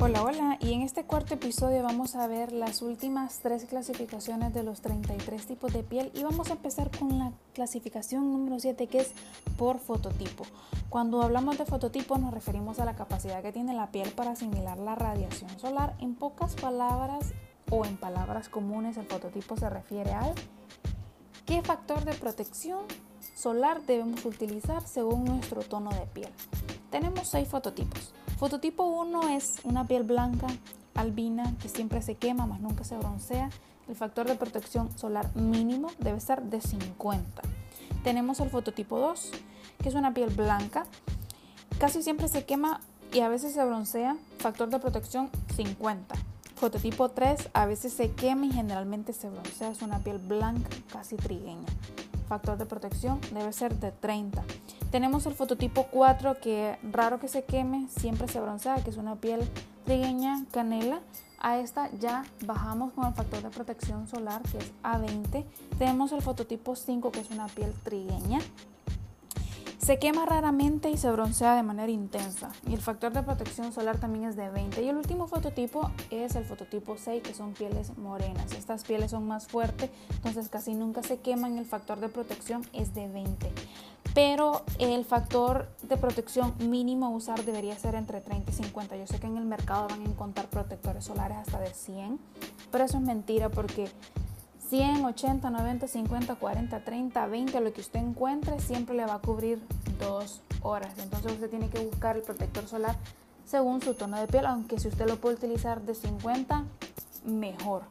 Hola, hola, y en este cuarto episodio vamos a ver las últimas tres clasificaciones de los 33 tipos de piel y vamos a empezar con la clasificación número 7 que es por fototipo. Cuando hablamos de fototipo nos referimos a la capacidad que tiene la piel para asimilar la radiación solar. En pocas palabras o en palabras comunes el fototipo se refiere al qué factor de protección solar debemos utilizar según nuestro tono de piel. Tenemos seis fototipos. Fototipo 1 es una piel blanca, albina, que siempre se quema, más nunca se broncea. El factor de protección solar mínimo debe ser de 50. Tenemos el fototipo 2, que es una piel blanca, casi siempre se quema y a veces se broncea. Factor de protección 50. Fototipo 3 a veces se quema y generalmente se broncea. Es una piel blanca, casi trigueña. Factor de protección debe ser de 30. Tenemos el fototipo 4 que raro que se queme, siempre se broncea, que es una piel trigueña canela. A esta ya bajamos con el factor de protección solar que es A20. Tenemos el fototipo 5 que es una piel trigueña. Se quema raramente y se broncea de manera intensa. Y el factor de protección solar también es de 20. Y el último fototipo es el fototipo 6, que son pieles morenas. Estas pieles son más fuertes, entonces casi nunca se queman. El factor de protección es de 20 pero el factor de protección mínimo a usar debería ser entre 30 y 50. Yo sé que en el mercado van a encontrar protectores solares hasta de 100, pero eso es mentira porque 100, 80, 90, 50, 40, 30, 20, lo que usted encuentre siempre le va a cubrir horas. Entonces usted tiene que buscar el protector solar según su tono de piel, aunque si usted lo puede utilizar de 50, mejor.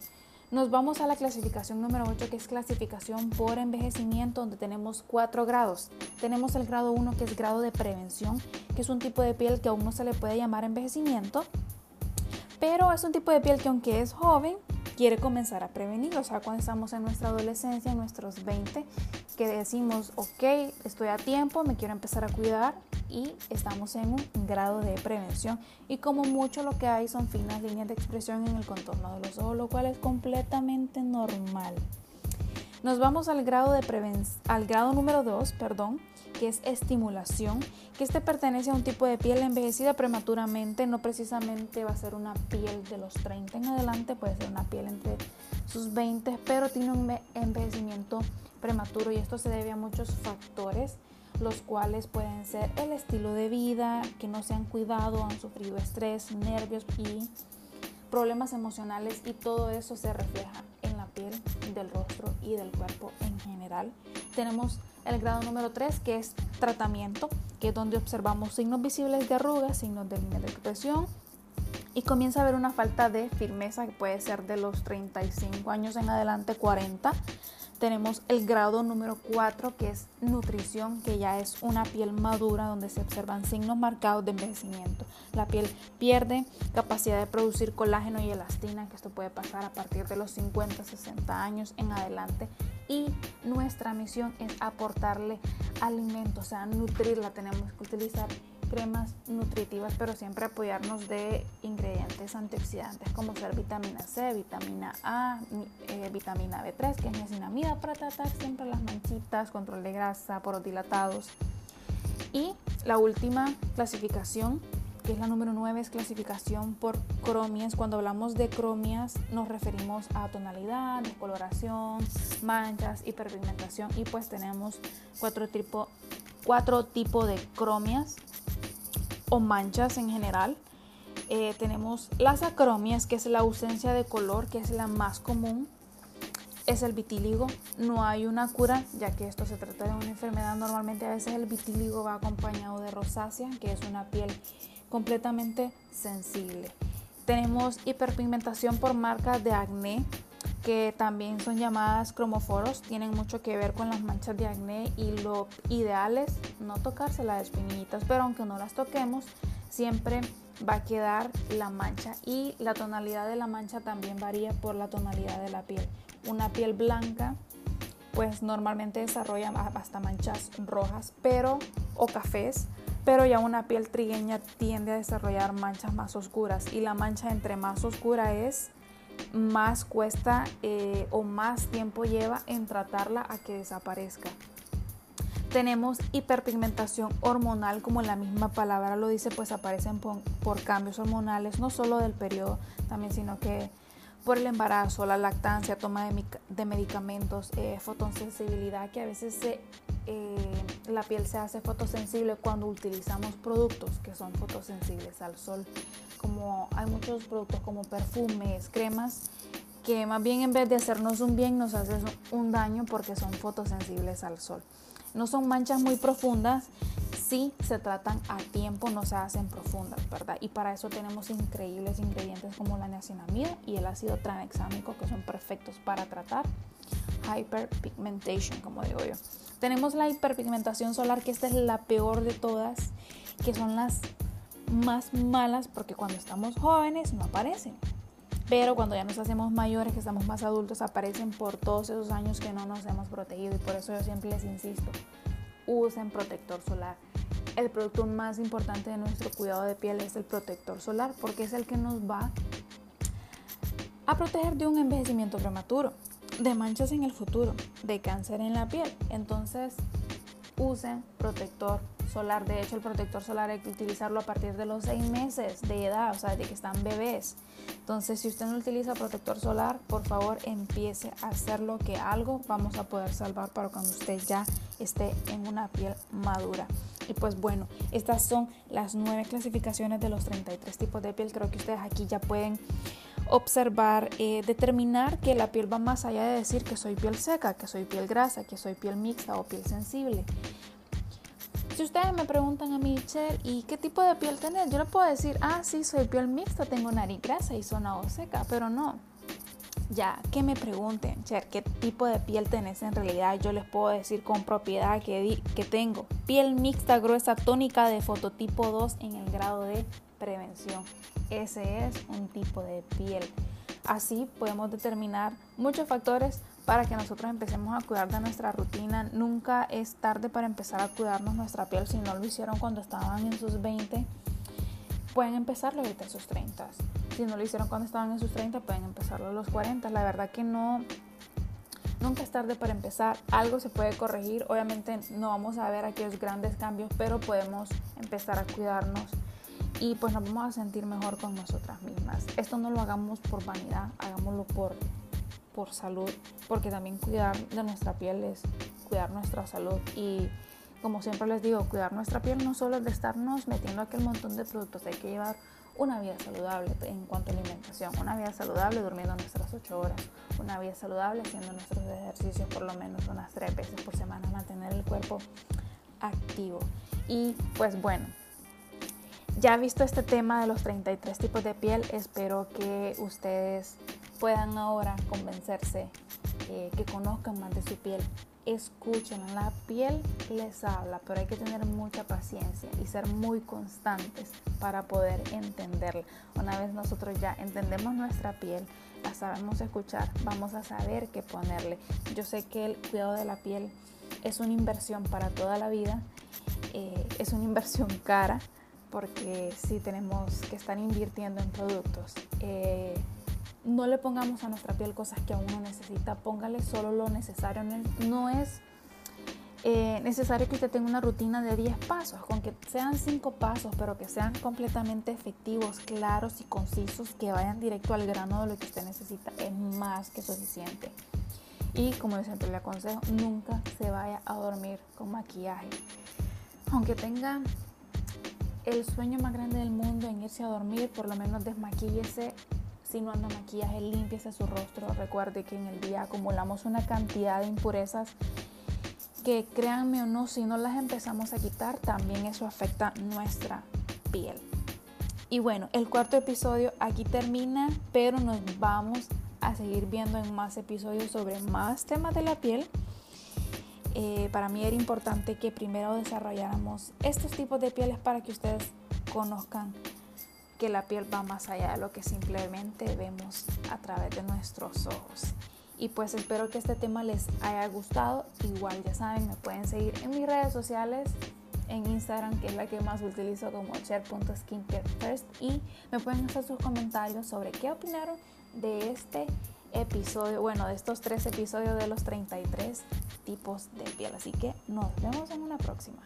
Nos vamos a la clasificación número 8, que es clasificación por envejecimiento, donde tenemos cuatro grados. Tenemos el grado 1, que es grado de prevención, que es un tipo de piel que aún no se le puede llamar envejecimiento, pero es un tipo de piel que aunque es joven, quiere comenzar a prevenir. O sea, cuando estamos en nuestra adolescencia, en nuestros 20, que decimos, ok, estoy a tiempo, me quiero empezar a cuidar, y estamos en un grado de prevención y como mucho lo que hay son finas líneas de expresión en el contorno de los ojos, lo cual es completamente normal. Nos vamos al grado, de al grado número 2, perdón, que es estimulación, que este pertenece a un tipo de piel envejecida prematuramente, no precisamente va a ser una piel de los 30 en adelante, puede ser una piel entre sus 20, pero tiene un envejecimiento prematuro y esto se debe a muchos factores los cuales pueden ser el estilo de vida, que no se han cuidado, han sufrido estrés, nervios y problemas emocionales y todo eso se refleja en la piel del rostro y del cuerpo en general. Tenemos el grado número 3 que es tratamiento, que es donde observamos signos visibles de arrugas, signos de línea de expresión y comienza a haber una falta de firmeza que puede ser de los 35 años en adelante, 40 tenemos el grado número 4 que es nutrición, que ya es una piel madura donde se observan signos marcados de envejecimiento. La piel pierde capacidad de producir colágeno y elastina, que esto puede pasar a partir de los 50, 60 años en adelante. Y nuestra misión es aportarle alimento, o sea, nutrirla. Tenemos que utilizar cremas nutritivas, pero siempre apoyarnos de ingredientes antioxidantes como ser vitamina C, vitamina A, eh, vitamina B3, que es niacinamida para tratar siempre las manchitas, control de grasa, poros dilatados. Y la última clasificación, que es la número 9, es clasificación por cromias. Cuando hablamos de cromias nos referimos a tonalidad, descoloración, manchas, hiperpigmentación y pues tenemos cuatro tipos cuatro tipos de cromias o manchas en general. Eh, tenemos las acromias, que es la ausencia de color, que es la más común. Es el vitíligo. No hay una cura, ya que esto se trata de una enfermedad. Normalmente a veces el vitíligo va acompañado de rosácea, que es una piel completamente sensible. Tenemos hiperpigmentación por marcas de acné, que también son llamadas cromoforos, tienen mucho que ver con las manchas de acné y lo ideal es no tocarse las espinillitas, pero aunque no las toquemos, siempre va a quedar la mancha y la tonalidad de la mancha también varía por la tonalidad de la piel. Una piel blanca pues normalmente desarrolla hasta manchas rojas pero o cafés, pero ya una piel trigueña tiende a desarrollar manchas más oscuras y la mancha entre más oscura es más cuesta eh, o más tiempo lleva en tratarla a que desaparezca. Tenemos hiperpigmentación hormonal, como la misma palabra lo dice, pues aparecen por, cambios hormonales, no solo del periodo, también, sino que por el embarazo, la lactancia, toma de, medicamentos, eh, fotosensibilidad, que a veces eh, la piel se hace fotosensible cuando utilizamos productos que son fotosensibles al sol, como hay muchos productos como perfumes, cremas, que más bien en vez de hacernos un bien nos hacen un daño porque son fotosensibles al sol. No son manchas muy profundas, si se tratan a tiempo, no se hacen profundas, ¿verdad? Y para eso tenemos increíbles ingredientes como la niacinamida y el ácido tranexámico que son perfectos para tratar hyperpigmentation, como digo yo. Tenemos la hiperpigmentación solar, que esta es la peor de todas, que son las más malas porque cuando estamos jóvenes no aparecen. Pero cuando ya nos hacemos mayores, que estamos más adultos, aparecen por todos esos años que no nos hemos protegido. Y por eso yo siempre les insisto, usen protector solar. El producto más importante de nuestro cuidado de piel es el protector solar porque es el que nos va a proteger de un envejecimiento prematuro, de manchas en el futuro, de cáncer en la piel. Entonces, usen protector solar. De hecho, el protector solar hay que utilizarlo a partir de los seis meses de edad, o sea, de que están bebés. Entonces, si usted no utiliza protector solar, por favor empiece a hacerlo, que algo vamos a poder salvar para cuando usted ya esté en una piel madura. Y pues bueno, estas son las nueve clasificaciones de los 33 tipos de piel. Creo que ustedes aquí ya pueden observar, eh, determinar que la piel va más allá de decir que soy piel seca, que soy piel grasa, que soy piel mixta o piel sensible. Si ustedes me preguntan a mí, Cher, ¿y qué tipo de piel tenés? Yo le puedo decir, ah, sí, soy piel mixta, tengo nariz grasa y zona o seca, pero no. Ya, que me pregunten, Cher, ¿qué tipo de piel tenés en realidad? Yo les puedo decir con propiedad que, que tengo piel mixta, gruesa, tónica de fototipo 2 en el grado de prevención. Ese es un tipo de piel. Así podemos determinar muchos factores para que nosotros empecemos a cuidar de nuestra rutina. Nunca es tarde para empezar a cuidarnos nuestra piel. Si no lo hicieron cuando estaban en sus 20, pueden empezarlo ahorita en sus 30. Si no lo hicieron cuando estaban en sus 30, pueden empezarlo a los 40. La verdad que no, nunca es tarde para empezar. Algo se puede corregir. Obviamente no vamos a ver aquellos grandes cambios, pero podemos empezar a cuidarnos y pues nos vamos a sentir mejor con nosotras mismas. Esto no lo hagamos por vanidad, hagámoslo por por salud, porque también cuidar de nuestra piel es cuidar nuestra salud y como siempre les digo, cuidar nuestra piel no solo es de estarnos metiendo aquel montón de productos, hay que llevar una vida saludable en cuanto a alimentación, una vida saludable durmiendo nuestras 8 horas, una vida saludable haciendo nuestros ejercicios por lo menos unas 3 veces por semana, mantener el cuerpo activo. Y pues bueno, ya visto este tema de los 33 tipos de piel, espero que ustedes puedan ahora convencerse, eh, que conozcan más de su piel. Escuchen, la piel les habla, pero hay que tener mucha paciencia y ser muy constantes para poder entenderla. Una vez nosotros ya entendemos nuestra piel, la sabemos escuchar, vamos a saber qué ponerle. Yo sé que el cuidado de la piel es una inversión para toda la vida, eh, es una inversión cara porque si tenemos que estar invirtiendo en productos. Eh, no le pongamos a nuestra piel cosas que aún no necesita, póngale solo lo necesario. No es eh, necesario que usted tenga una rutina de 10 pasos, con que sean 5 pasos, pero que sean completamente efectivos, claros y concisos, que vayan directo al grano de lo que usted necesita, es más que suficiente. Y como siempre le aconsejo, nunca se vaya a dormir con maquillaje. Aunque tenga el sueño más grande del mundo en irse a dormir, por lo menos desmaquíllese si no anda maquillaje, limpiese su rostro. Recuerde que en el día acumulamos una cantidad de impurezas que créanme o no, si no las empezamos a quitar, también eso afecta nuestra piel. Y bueno, el cuarto episodio aquí termina, pero nos vamos a seguir viendo en más episodios sobre más temas de la piel. Eh, para mí era importante que primero desarrolláramos estos tipos de pieles para que ustedes conozcan que la piel va más allá de lo que simplemente vemos a través de nuestros ojos. Y pues espero que este tema les haya gustado. Igual ya saben, me pueden seguir en mis redes sociales, en Instagram, que es la que más utilizo como share.skincarefirst. Y me pueden hacer sus comentarios sobre qué opinaron de este episodio, bueno, de estos tres episodios de los 33 tipos de piel. Así que nos vemos en una próxima.